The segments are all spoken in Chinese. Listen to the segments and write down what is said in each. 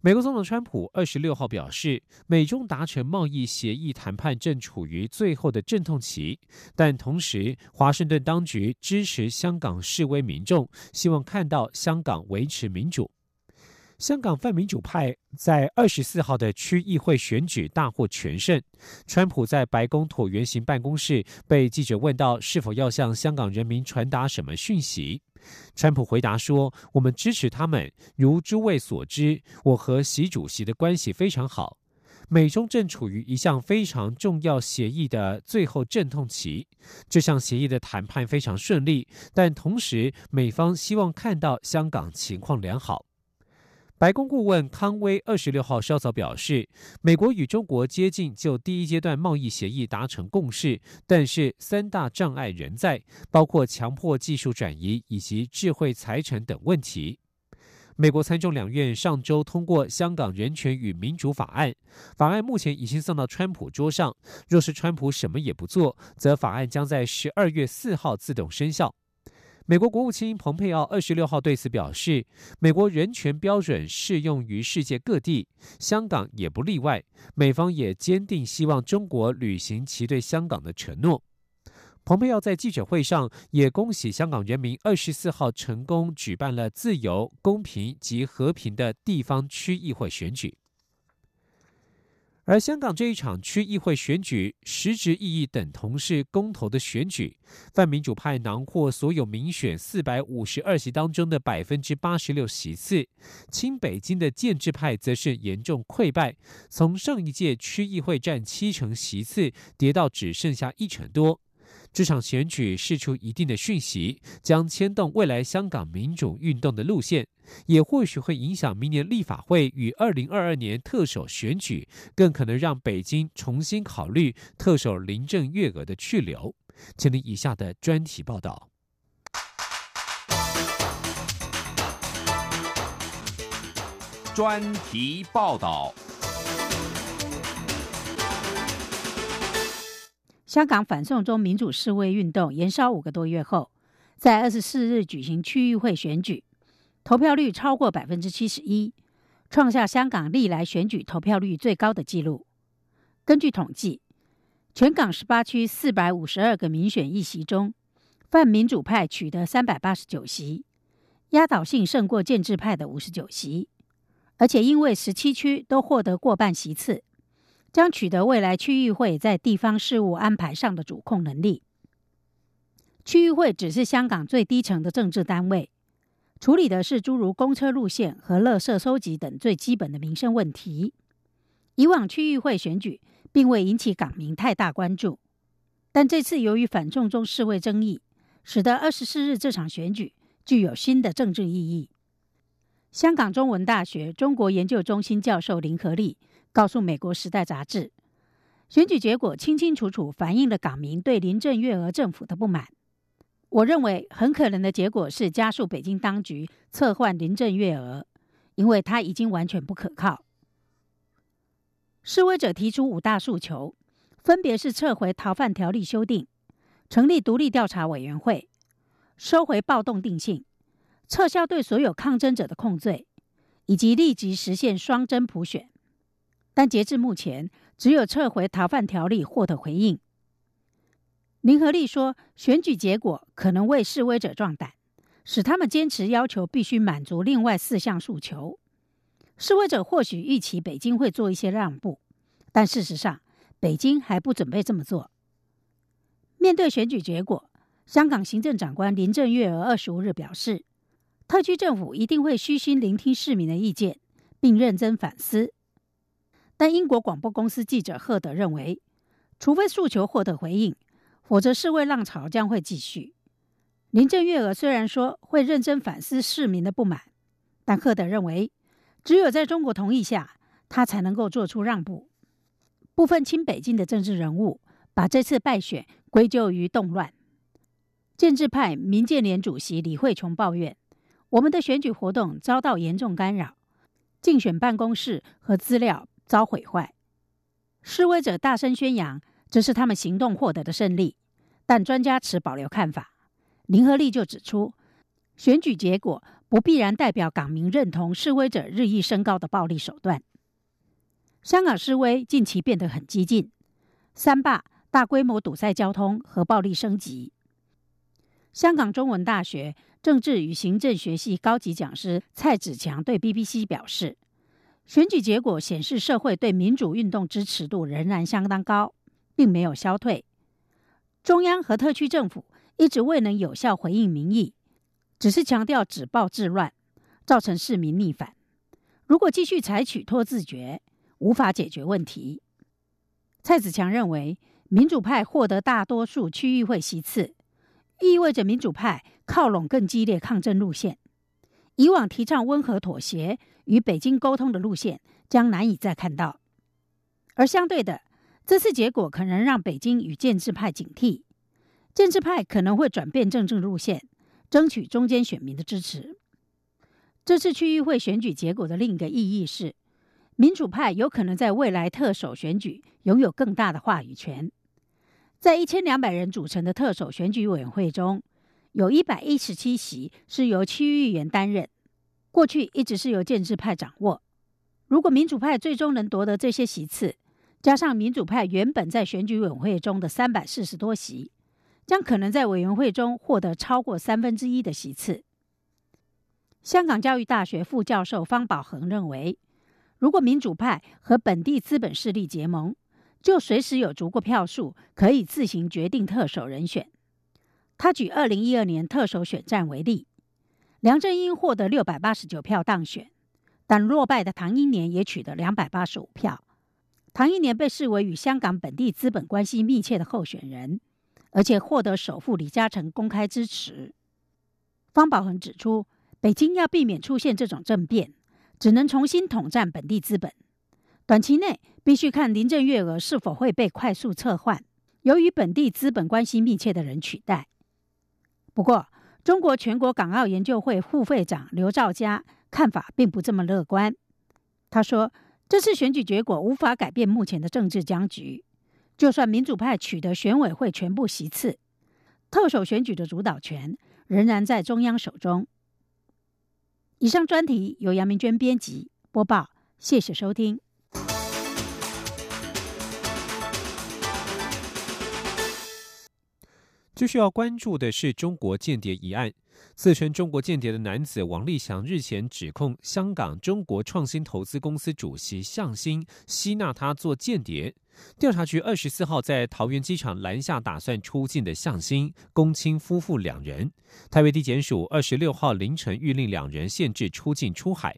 美国总统川普二十六号表示，美中达成贸易协议谈判正处于最后的阵痛期，但同时，华盛顿当局支持香港示威民众，希望看到香港维持民主。香港泛民主派在二十四号的区议会选举大获全胜。川普在白宫椭圆形办公室被记者问到是否要向香港人民传达什么讯息，川普回答说：“我们支持他们。如诸位所知，我和习主席的关系非常好。美中正处于一项非常重要协议的最后阵痛期。这项协议的谈判非常顺利，但同时美方希望看到香港情况良好。”白宫顾问康威二十六号稍早表示，美国与中国接近就第一阶段贸易协议达成共识，但是三大障碍仍在，包括强迫技术转移以及智慧财产等问题。美国参众两院上周通过《香港人权与民主法案》，法案目前已经送到川普桌上。若是川普什么也不做，则法案将在十二月四号自动生效。美国国务卿蓬佩奥二十六号对此表示，美国人权标准适用于世界各地，香港也不例外。美方也坚定希望中国履行其对香港的承诺。蓬佩奥在记者会上也恭喜香港人民二十四号成功举办了自由、公平及和平的地方区议会选举。而香港这一场区议会选举，实质意义等同是公投的选举。泛民主派囊括所有民选四百五十二席当中的百分之八十六席次，亲北京的建制派则是严重溃败，从上一届区议会占七成席次，跌到只剩下一成多。这场选举释出一定的讯息，将牵动未来香港民主运动的路线，也或许会影响明年立法会与二零二二年特首选举，更可能让北京重新考虑特首林郑月娥的去留。请听以下的专题报道。专题报道。香港反送中民主示威运动延烧五个多月后，在二十四日举行区议会选举，投票率超过百分之七十一，创下香港历来选举投票率最高的纪录。根据统计，全港十八区四百五十二个民选议席中，泛民主派取得三百八十九席，压倒性胜过建制派的五十九席，而且因为十七区都获得过半席次。将取得未来区议会在地方事务安排上的主控能力。区议会只是香港最低层的政治单位，处理的是诸如公车路线和垃圾收集等最基本的民生问题。以往区议会选举并未引起港民太大关注，但这次由于反送中示威争议，使得二十四日这场选举具有新的政治意义。香港中文大学中国研究中心教授林和利。告诉美国《时代》杂志，选举结果清清楚楚反映了港民对林郑月娥政府的不满。我认为很可能的结果是加速北京当局撤换林郑月娥，因为她已经完全不可靠。示威者提出五大诉求，分别是撤回逃犯条例修订、成立独立调查委员会、收回暴动定性、撤销对所有抗争者的控罪，以及立即实现双真普选。但截至目前，只有撤回逃犯条例获得回应。林和利说，选举结果可能为示威者壮胆，使他们坚持要求必须满足另外四项诉求。示威者或许预期北京会做一些让步，但事实上，北京还不准备这么做。面对选举结果，香港行政长官林郑月娥二十五日表示，特区政府一定会虚心聆听市民的意见，并认真反思。但英国广播公司记者赫德认为，除非诉求获得回应，否则示威浪潮将会继续。林郑月娥虽然说会认真反思市民的不满，但赫德认为，只有在中国同意下，他才能够做出让步。部分亲北京的政治人物把这次败选归咎于动乱。建制派民建联主席李慧琼抱怨：“我们的选举活动遭到严重干扰，竞选办公室和资料遭毁坏。”示威者大声宣扬这是他们行动获得的胜利，但专家持保留看法。林和利就指出，选举结果不必然代表港民认同示威者日益升高的暴力手段。香港示威近期变得很激进，三罢、大规模堵塞交通和暴力升级。香港中文大学政治与行政学系高级讲师蔡子强对 BBC 表示：“选举结果显示，社会对民主运动支持度仍然相当高，并没有消退。中央和特区政府一直未能有效回应民意，只是强调止暴制乱，造成市民逆反。如果继续采取拖字诀，无法解决问题。”蔡子强认为，民主派获得大多数区域会席次。意味着民主派靠拢更激烈抗争路线，以往提倡温和妥协与北京沟通的路线将难以再看到。而相对的，这次结果可能让北京与建制派警惕，建制派可能会转变政治路线，争取中间选民的支持。这次区域会选举结果的另一个意义是，民主派有可能在未来特首选举拥有更大的话语权。在一千两百人组成的特首选举委员会中，有一百一十七席是由区域议员担任，过去一直是由建制派掌握。如果民主派最终能夺得这些席次，加上民主派原本在选举委员会中的三百四十多席，将可能在委员会中获得超过三分之一的席次。香港教育大学副教授方宝恒认为，如果民主派和本地资本势力结盟，就随时有足够票数，可以自行决定特首人选。他举二零一二年特首选战为例，梁振英获得六百八十九票当选，但落败的唐英年也取得两百八十五票。唐英年被视为与香港本地资本关系密切的候选人，而且获得首富李嘉诚公开支持。方宝恒指出，北京要避免出现这种政变，只能重新统战本地资本。短期内必须看林郑月娥是否会被快速撤换，由于本地资本关系密切的人取代。不过，中国全国港澳研究会副会长刘兆佳看法并不这么乐观。他说：“这次选举结果无法改变目前的政治僵局，就算民主派取得选委会全部席次，特首选举的主导权仍然在中央手中。”以上专题由杨明娟编辑播报，谢谢收听。最需要关注的是中国间谍一案。自称中国间谍的男子王立祥日前指控香港中国创新投资公司主席向新吸纳他做间谍。调查局二十四号在桃园机场拦下打算出境的向新、龚清夫妇两人。台北地检署二十六号凌晨谕令两人限制出境出海。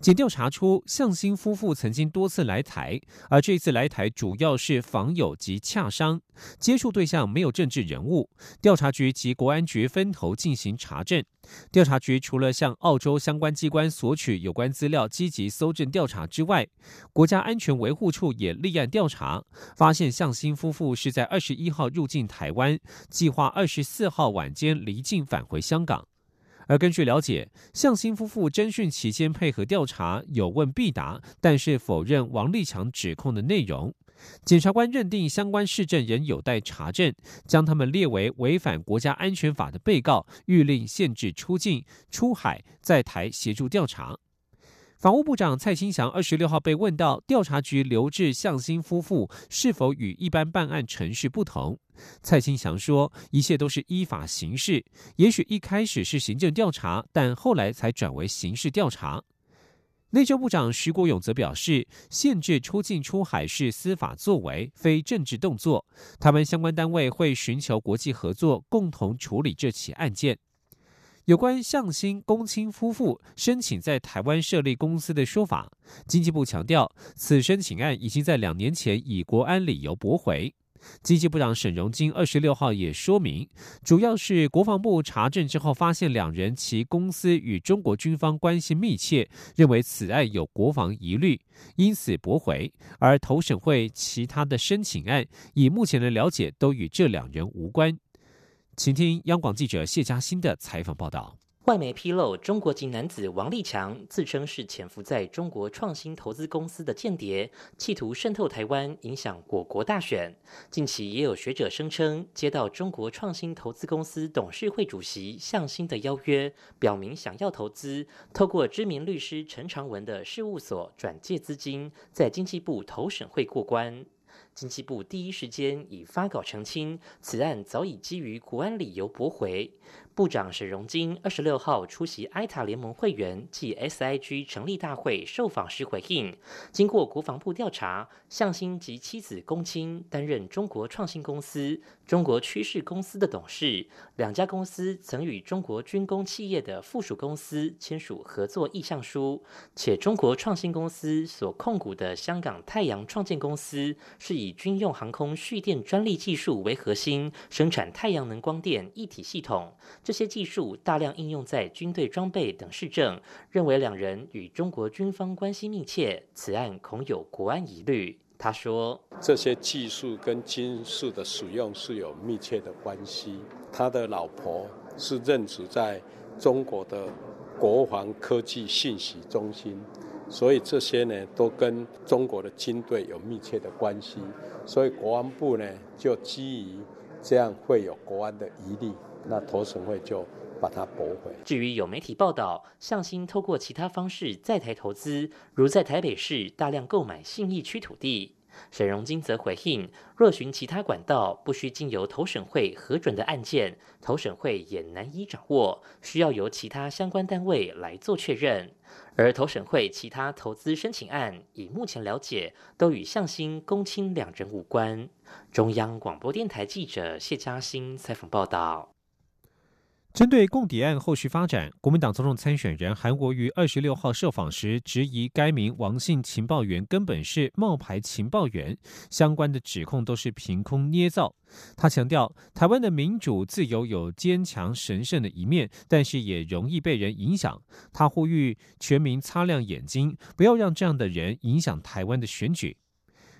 检调查出，向新夫妇曾经多次来台，而这次来台主要是访友及洽商，接触对象没有政治人物。调查局及国安局分头进行查证。调查局除了向澳洲相关机关索取有关资料，积极搜证调查之外，国家安全维护处也立案调查，发现向新夫妇是在二十一号入境台湾，计划二十四号晚间离境返回香港。而根据了解，向新夫妇侦讯期间配合调查，有问必答，但是否认王立强指控的内容。检察官认定相关事证仍有待查证，将他们列为违反国家安全法的被告，谕令限制出境、出海，在台协助调查。法务部长蔡清祥二十六号被问到调查局留置向新夫妇是否与一般办案程序不同，蔡清祥说一切都是依法行事，也许一开始是行政调查，但后来才转为刑事调查。内政部长徐国勇则表示，限制出境出海是司法作为，非政治动作，他们相关单位会寻求国际合作，共同处理这起案件。有关向新、龚清夫妇申请在台湾设立公司的说法，经济部强调，此申请案已经在两年前以国安理由驳回。经济部长沈荣金二十六号也说明，主要是国防部查证之后发现两人其公司与中国军方关系密切，认为此案有国防疑虑，因此驳回。而投审会其他的申请案，以目前的了解都与这两人无关。请听央广记者谢嘉欣的采访报道。外媒披露，中国籍男子王立强自称是潜伏在中国创新投资公司的间谍，企图渗透台湾，影响我国大选。近期也有学者声称，接到中国创新投资公司董事会主席向新的邀约，表明想要投资，透过知名律师陈长文的事务所转借资金，在经济部投审会过关。经济部第一时间已发稿澄清，此案早已基于国安理由驳回。部长沈荣金二十六号出席埃塔联盟会员暨 SIG 成立大会受访时回应，经过国防部调查，向新及妻子龚清担任中国创新公司、中国趋势公司的董事，两家公司曾与中国军工企业的附属公司签署合作意向书，且中国创新公司所控股的香港太阳创建公司是以军用航空蓄电专利技术为核心，生产太阳能光电一体系统。这些技术大量应用在军队装备等市政，认为两人与中国军方关系密切，此案恐有国安疑虑。他说：“这些技术跟军事的使用是有密切的关系。他的老婆是任职在中国的国防科技信息中心，所以这些呢都跟中国的军队有密切的关系。所以国安部呢就基于这样会有国安的疑虑。”那投审会就把它驳回。至于有媒体报道，向心透过其他方式在台投资，如在台北市大量购买信义区土地，沈荣金则回应：若寻其他管道，不需经由投审会核准的案件，投审会也难以掌握，需要由其他相关单位来做确认。而投审会其他投资申请案，以目前了解，都与向心、公卿两人无关。中央广播电台记者谢嘉欣采访报道。针对共谍案后续发展，国民党总统参选人韩国瑜二十六号受访时质疑该名王姓情报员根本是冒牌情报员，相关的指控都是凭空捏造。他强调，台湾的民主自由有坚强神圣的一面，但是也容易被人影响。他呼吁全民擦亮眼睛，不要让这样的人影响台湾的选举。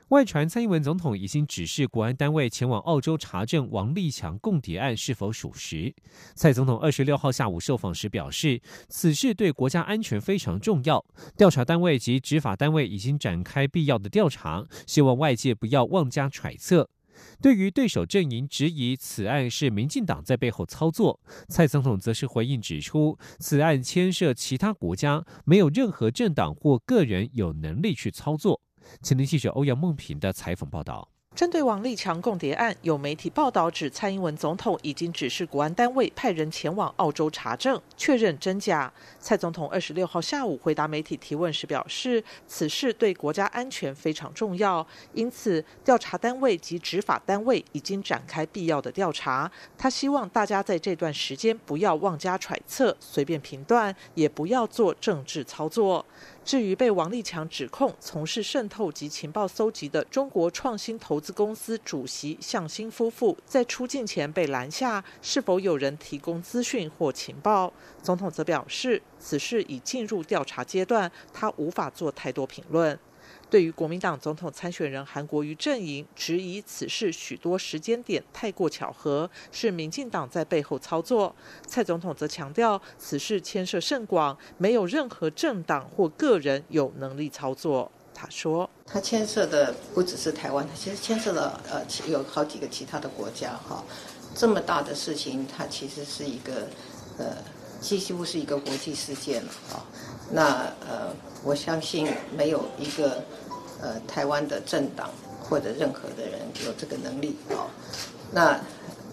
外传蔡英文总统已经指示国安单位前往澳洲查证王立强共谍案是否属实。蔡总统二十六号下午受访时表示，此事对国家安全非常重要，调查单位及执法单位已经展开必要的调查，希望外界不要妄加揣测。对于对手阵营质疑此案是民进党在背后操作，蔡总统则是回应指出，此案牵涉其他国家，没有任何政党或个人有能力去操作。前天记者欧阳梦平的采访报道。针对王立强共谍案，有媒体报道指，蔡英文总统已经指示国安单位派人前往澳洲查证，确认真假。蔡总统二十六号下午回答媒体提问时表示，此事对国家安全非常重要，因此调查单位及执法单位已经展开必要的调查。他希望大家在这段时间不要妄加揣测、随便评断，也不要做政治操作。至于被王立强指控从事渗透及情报搜集的中国创新投资公司主席向新夫妇，在出境前被拦下，是否有人提供资讯或情报？总统则表示，此事已进入调查阶段，他无法做太多评论。对于国民党总统参选人韩国瑜阵营质疑此事许多时间点太过巧合，是民进党在背后操作，蔡总统则强调此事牵涉甚广，没有任何政党或个人有能力操作。他说：“他牵涉的不只是台湾，他其实牵涉了呃有好几个其他的国家哈，这么大的事情，它其实是一个呃几乎是一个国际事件了啊。那呃，我相信没有一个。”呃，台湾的政党或者任何的人有这个能力哦。那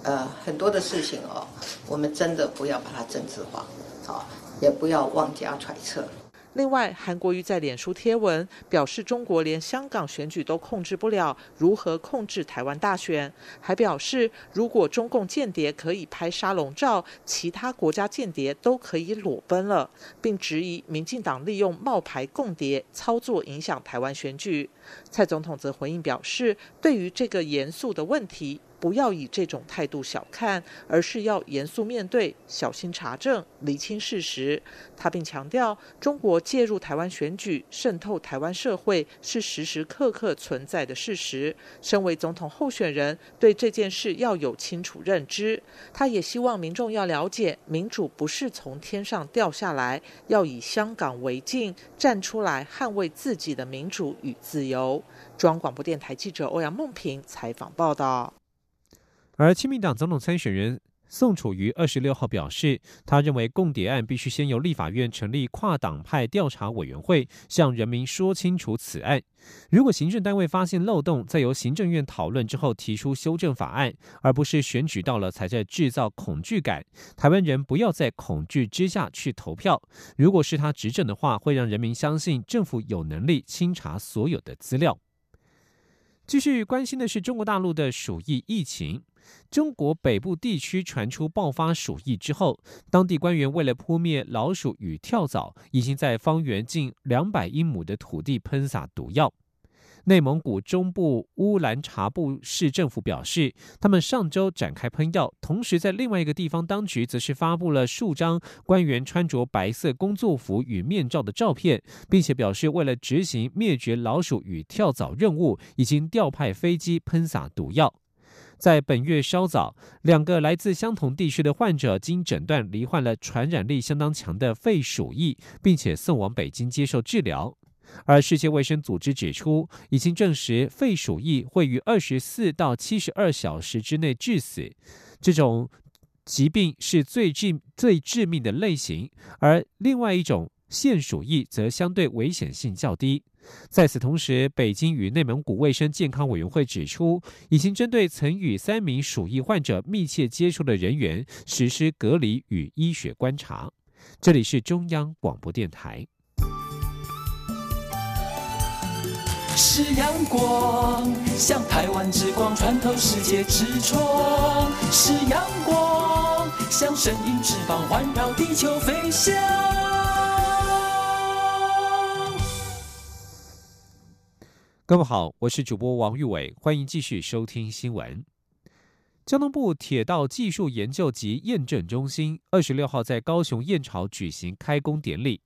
呃，很多的事情哦，我们真的不要把它政治化，好，也不要妄加揣测。另外，韩国瑜在脸书贴文表示，中国连香港选举都控制不了，如何控制台湾大选？还表示，如果中共间谍可以拍沙龙照，其他国家间谍都可以裸奔了，并质疑民进党利用冒牌共谍操作影响台湾选举。蔡总统则回应表示，对于这个严肃的问题。不要以这种态度小看，而是要严肃面对，小心查证，厘清事实。他并强调，中国介入台湾选举、渗透台湾社会是时时刻刻存在的事实。身为总统候选人，对这件事要有清楚认知。他也希望民众要了解，民主不是从天上掉下来，要以香港为镜，站出来捍卫自己的民主与自由。中央广播电台记者欧阳梦平采访报道。而亲民党总统参选人宋楚瑜二十六号表示，他认为共谍案必须先由立法院成立跨党派调查委员会，向人民说清楚此案。如果行政单位发现漏洞，再由行政院讨论之后提出修正法案，而不是选举到了才在制造恐惧感。台湾人不要在恐惧之下去投票。如果是他执政的话，会让人民相信政府有能力清查所有的资料。继续关心的是中国大陆的鼠疫疫情。中国北部地区传出爆发鼠疫之后，当地官员为了扑灭老鼠与跳蚤，已经在方圆近两百英亩的土地喷洒毒药。内蒙古中部乌兰察布市政府表示，他们上周展开喷药，同时在另外一个地方，当局则是发布了数张官员穿着白色工作服与面罩的照片，并且表示为了执行灭绝老鼠与跳蚤任务，已经调派飞机喷洒毒药。在本月稍早，两个来自相同地区的患者经诊断罹患了传染力相当强的肺鼠疫，并且送往北京接受治疗。而世界卫生组织指出，已经证实肺鼠疫会于二十四到七十二小时之内致死。这种疾病是最致最致命的类型，而另外一种腺鼠疫则相对危险性较低。在此同时，北京与内蒙古卫生健康委员会指出，已经针对曾与三名鼠疫患者密切接触的人员实施隔离与医学观察。这里是中央广播电台。是阳光，像台湾之光穿透世界之窗；是阳光，像神鹰翅膀环绕地球飞翔。各位好，我是主播王玉伟，欢迎继续收听新闻。交通部铁道技术研究及验证中心二十六号在高雄燕巢举行开工典礼。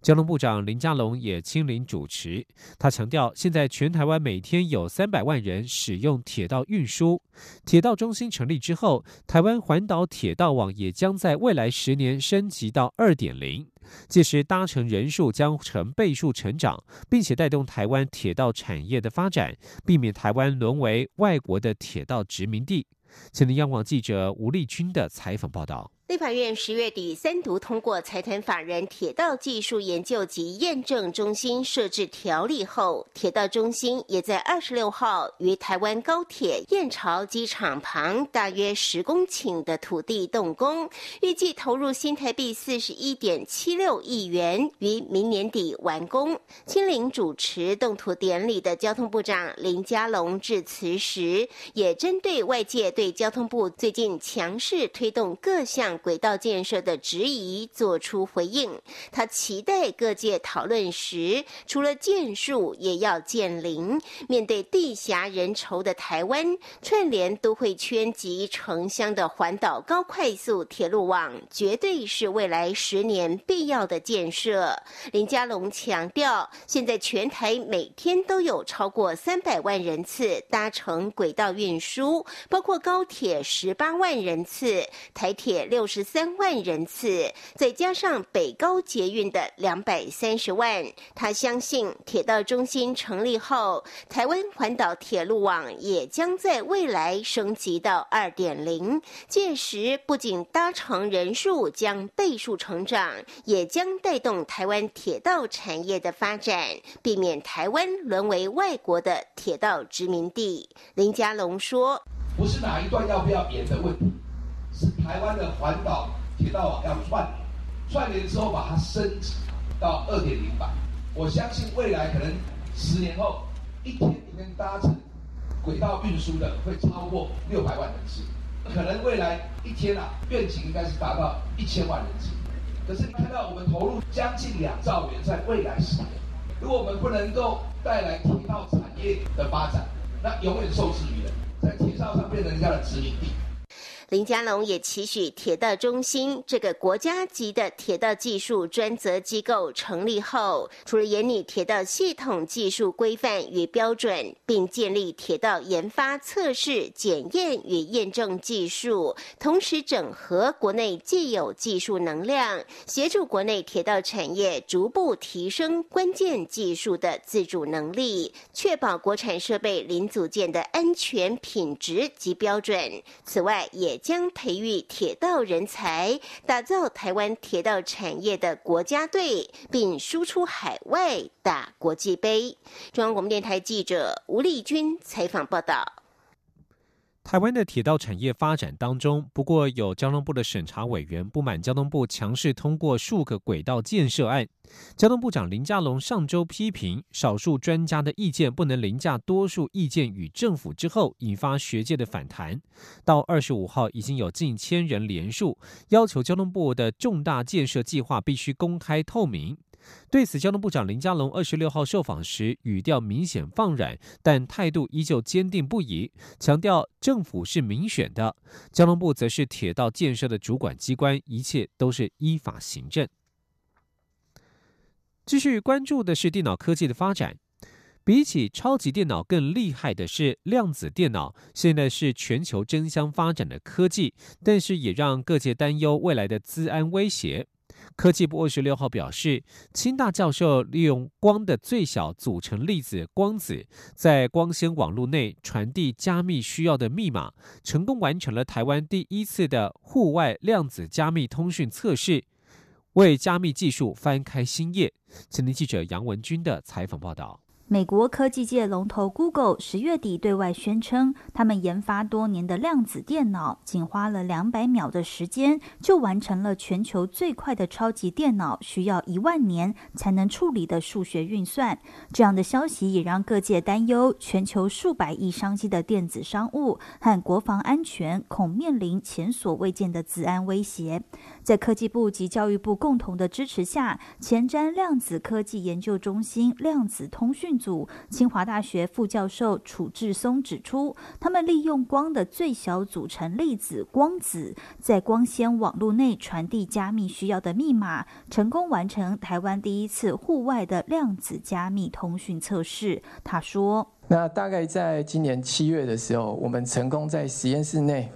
交通部长林佳龙也亲临主持。他强调，现在全台湾每天有三百万人使用铁道运输。铁道中心成立之后，台湾环岛铁道网也将在未来十年升级到二点零，届时搭乘人数将成倍数成长，并且带动台湾铁道产业的发展，避免台湾沦为外国的铁道殖民地。前天央广记者吴立军的采访报道。立法院十月底三读通过财团法人铁道技术研究及验证中心设置条例后，铁道中心也在二十六号于台湾高铁燕巢机场旁大约十公顷的土地动工，预计投入新台币四十一点七六亿元，于明年底完工。亲临主持动土典礼的交通部长林佳龙致辞时，也针对外界对交通部最近强势推动各项。轨道建设的质疑作出回应，他期待各界讨论时，除了建树，也要建林。面对地狭人稠的台湾，串联都会圈及城乡的环岛高快速铁路网，绝对是未来十年必要的建设。林佳龙强调，现在全台每天都有超过三百万人次搭乘轨道运输，包括高铁十八万人次，台铁六。十三万人次，再加上北高捷运的两百三十万，他相信铁道中心成立后，台湾环岛铁路网也将在未来升级到二点零。届时，不仅搭乘人数将倍数成长，也将带动台湾铁道产业的发展，避免台湾沦为外国的铁道殖民地。林佳龙说：“不是哪一段要不要延的问题。”台湾的环岛铁道网要串联，串联之后把它升级，到二点零版。我相信未来可能十年后，一天一天搭乘轨道运输的会超过六百万人次，可能未来一天啊，愿景应该是达到一千万人次。可是你看到我们投入将近两兆元在未来十年，如果我们不能够带来铁道产业的发展，那永远受制于人，在铁道上变成人家的殖民地。林佳龙也期许铁道中心这个国家级的铁道技术专责机构成立后，除了研拟铁道系统技术规范与标准，并建立铁道研发、测试、检验与验证技术，同时整合国内既有技术能量，协助国内铁道产业逐步提升关键技术的自主能力，确保国产设备零组件的安全品质及标准。此外，也将培育铁道人才，打造台湾铁道产业的国家队，并输出海外打国际杯。中央广播电台记者吴丽君采访报道。台湾的铁道产业发展当中，不过有交通部的审查委员不满交通部强势通过数个轨道建设案。交通部长林佳龙上周批评少数专家的意见不能凌驾多数意见与政府之后，引发学界的反弹。到二十五号，已经有近千人联署，要求交通部的重大建设计划必须公开透明。对此，交通部长林佳龙二十六号受访时，语调明显放软，但态度依旧坚定不移，强调政府是民选的，交通部则是铁道建设的主管机关，一切都是依法行政。继续关注的是电脑科技的发展，比起超级电脑更厉害的是量子电脑，现在是全球争相发展的科技，但是也让各界担忧未来的资安威胁。科技部二十六号表示，清大教授利用光的最小组成粒子光子，在光纤网络内传递加密需要的密码，成功完成了台湾第一次的户外量子加密通讯测试，为加密技术翻开新页。前天记者杨文军的采访报道。美国科技界龙头 Google 十月底对外宣称，他们研发多年的量子电脑，仅花了两百秒的时间就完成了全球最快的超级电脑需要一万年才能处理的数学运算。这样的消息也让各界担忧，全球数百亿商机的电子商务和国防安全恐面临前所未见的治安威胁。在科技部及教育部共同的支持下，前瞻量子科技研究中心量子通讯组清华大学副教授楚志松指出，他们利用光的最小组成粒子光子，在光纤网络内传递加密需要的密码，成功完成台湾第一次户外的量子加密通讯测试。他说：“那大概在今年七月的时候，我们成功在实验室内。”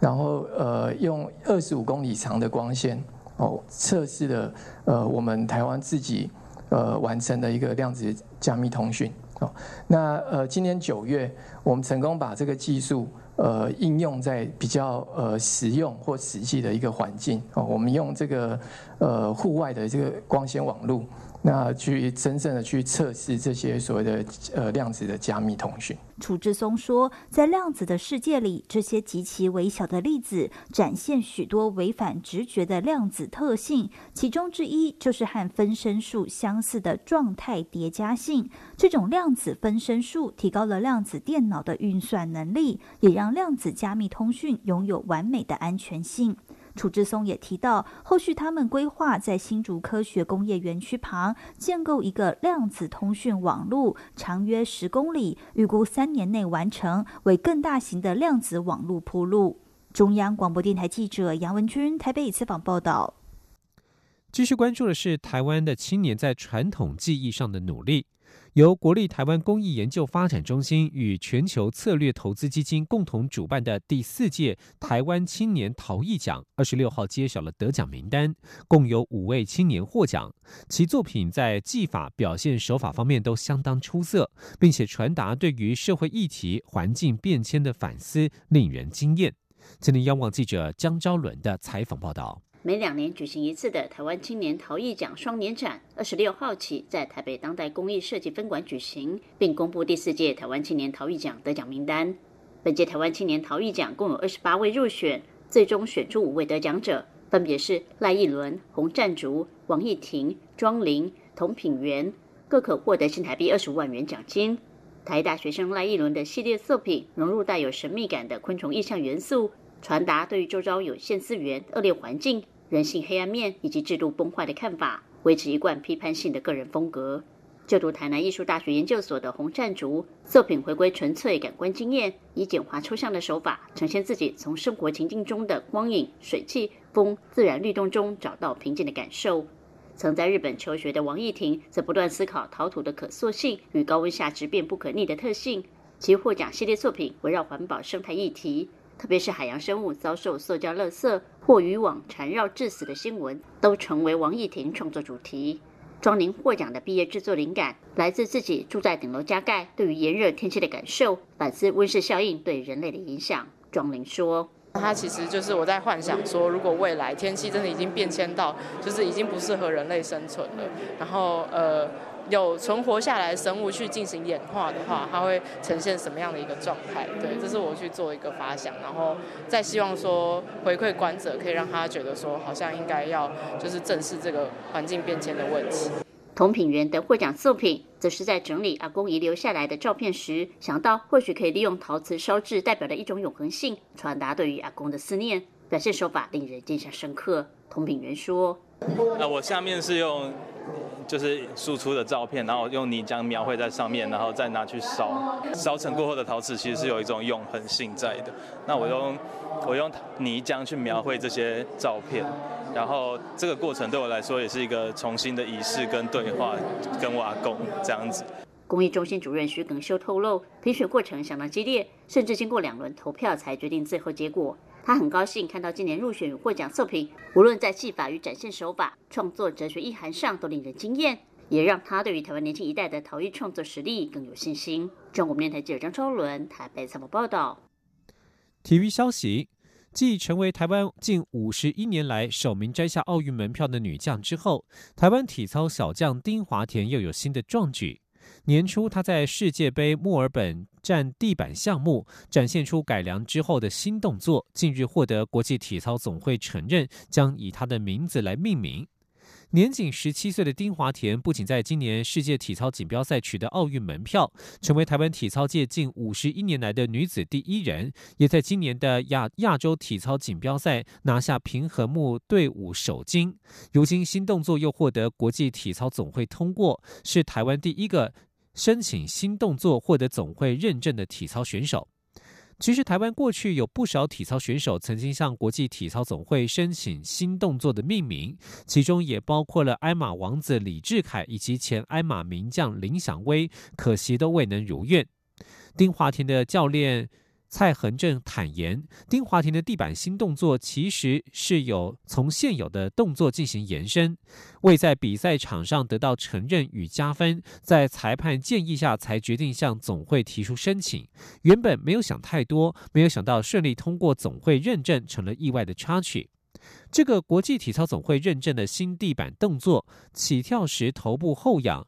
然后呃，用二十五公里长的光纤哦，测试了呃我们台湾自己呃完成的一个量子加密通讯哦。那呃今年九月，我们成功把这个技术呃应用在比较呃实用或实际的一个环境哦。我们用这个呃户外的这个光纤网络。那去真正的去测试这些所谓的呃量子的加密通讯。楚志松说，在量子的世界里，这些极其微小的粒子展现许多违反直觉的量子特性，其中之一就是和分身术相似的状态叠加性。这种量子分身术提高了量子电脑的运算能力，也让量子加密通讯拥有完美的安全性。楚志松也提到，后续他们规划在新竹科学工业园区旁建构一个量子通讯网络，长约十公里，预估三年内完成，为更大型的量子网络铺路。中央广播电台记者杨文君台北采访报道。继续关注的是台湾的青年在传统技艺上的努力。由国立台湾公益研究发展中心与全球策略投资基金共同主办的第四届台湾青年陶艺奖，二十六号揭晓了得奖名单，共有五位青年获奖，其作品在技法、表现手法方面都相当出色，并且传达对于社会议题、环境变迁的反思，令人惊艳。今天央望记者江昭伦的采访报道。每两年举行一次的台湾青年陶艺奖双年展，二十六号起在台北当代工艺设计分馆举行，并公布第四届台湾青年陶艺奖得奖名单。本届台湾青年陶艺奖共有二十八位入选，最终选出五位得奖者，分别是赖义伦、洪占竹、王义婷、庄林、童品源，各可获得新台币二十五万元奖金。台大学生赖义伦的系列作品融入带有神秘感的昆虫意象元素，传达对于周遭有限资源、恶劣环境、人性黑暗面以及制度崩坏的看法，维持一贯批判性的个人风格。就读台南艺术大学研究所的洪占竹作品回归纯粹感官经验，以简化抽象的手法呈现自己从生活情境中的光影、水汽、风、自然律动中找到平静的感受。曾在日本求学的王艺婷则不断思考陶土的可塑性与高温下质变不可逆的特性。其获奖系列作品围绕环保生态议题，特别是海洋生物遭受塑胶垃圾或渔网缠绕致死的新闻，都成为王艺婷创作主题。庄宁获奖的毕业制作灵感来自自己住在顶楼加盖，对于炎热天气的感受，反思温室效应对人类的影响。庄宁说：“它其实就是我在幻想说，如果未来天气真的已经变迁到，就是已经不适合人类生存了，然后呃。”有存活下来的生物去进行演化的话，它会呈现什么样的一个状态？对，这是我去做一个发想，然后再希望说回馈观者，可以让他觉得说，好像应该要就是正视这个环境变迁的问题。同品源的获奖作品，则是在整理阿公遗留下来的照片时，想到或许可以利用陶瓷烧制代表的一种永恒性，传达对于阿公的思念。表现手法令人印象深刻。同品源说：“那我下面是用。”就是输出的照片，然后用泥浆描绘在上面，然后再拿去烧。烧成过后的陶瓷其实是有一种永恒性在的。那我用我用泥浆去描绘这些照片，然后这个过程对我来说也是一个重新的仪式跟对话，跟瓦工这样子。公益中心主任徐耿修透露，评选过程相当激烈，甚至经过两轮投票才决定最后结果。他很高兴看到今年入选与获奖作品，无论在技法与展现手法、创作哲学意涵上都令人惊艳，也让他对于台湾年轻一代的陶艺创作实力更有信心。中国电台记者张超伦台北采访报道。体育消息：继成为台湾近五十一年来首名摘下奥运门票的女将之后，台湾体操小将丁华田又有新的壮举。年初，他在世界杯墨尔本站地板项目展现出改良之后的新动作，近日获得国际体操总会承认，将以他的名字来命名。年仅十七岁的丁华田，不仅在今年世界体操锦标赛取得奥运门票，成为台湾体操界近五十一年来的女子第一人，也在今年的亚亚洲体操锦标赛拿下平衡木队伍首金。如今新动作又获得国际体操总会通过，是台湾第一个。申请新动作获得总会认证的体操选手，其实台湾过去有不少体操选手曾经向国际体操总会申请新动作的命名，其中也包括了艾玛王子李志凯以及前艾玛名将林祥威，可惜都未能如愿。丁华田的教练。蔡恒正坦言，丁华庭的地板新动作其实是有从现有的动作进行延伸，未在比赛场上得到承认与加分，在裁判建议下才决定向总会提出申请。原本没有想太多，没有想到顺利通过总会认证，成了意外的插曲。这个国际体操总会认证的新地板动作，起跳时头部后仰，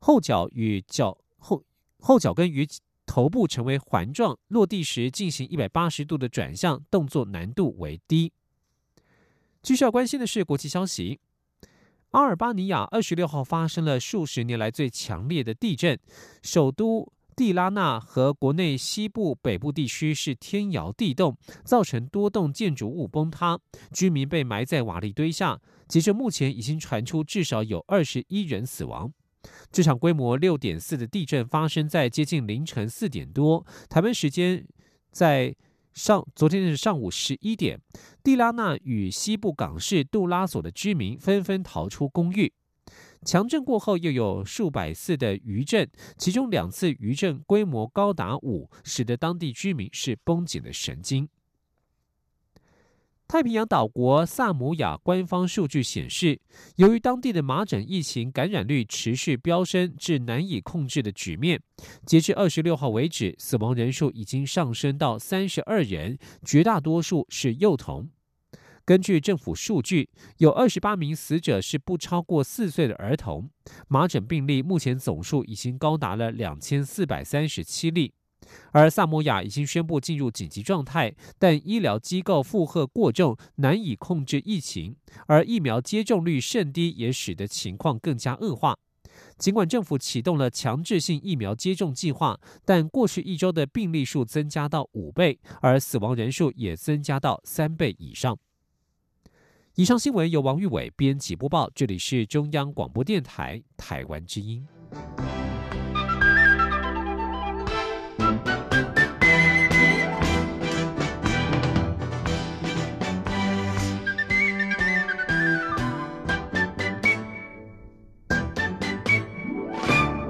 后脚与脚后后脚跟与。头部成为环状，落地时进行一百八十度的转向，动作难度为低。继续要关心的是国际消息：阿尔巴尼亚二十六号发生了数十年来最强烈的地震，首都蒂拉纳和国内西部、北部地区是天摇地动，造成多栋建筑物崩塌，居民被埋在瓦砾堆下。截至目前，已经传出至少有二十一人死亡。这场规模六点四的地震发生在接近凌晨四点多，台湾时间在上昨天的上午十一点，蒂拉纳与西部港市杜拉索的居民纷纷逃出公寓。强震过后又有数百次的余震，其中两次余震规模高达五，使得当地居民是绷紧了神经。太平洋岛国萨摩亚官方数据显示，由于当地的麻疹疫情感染率持续飙升至难以控制的局面，截至二十六号为止，死亡人数已经上升到三十二人，绝大多数是幼童。根据政府数据，有二十八名死者是不超过四岁的儿童。麻疹病例目前总数已经高达了两千四百三十七例。而萨摩亚已经宣布进入紧急状态，但医疗机构负荷过重，难以控制疫情，而疫苗接种率甚低，也使得情况更加恶化。尽管政府启动了强制性疫苗接种计划，但过去一周的病例数增加到五倍，而死亡人数也增加到三倍以上。以上新闻由王玉伟编辑播报，这里是中央广播电台台湾之音。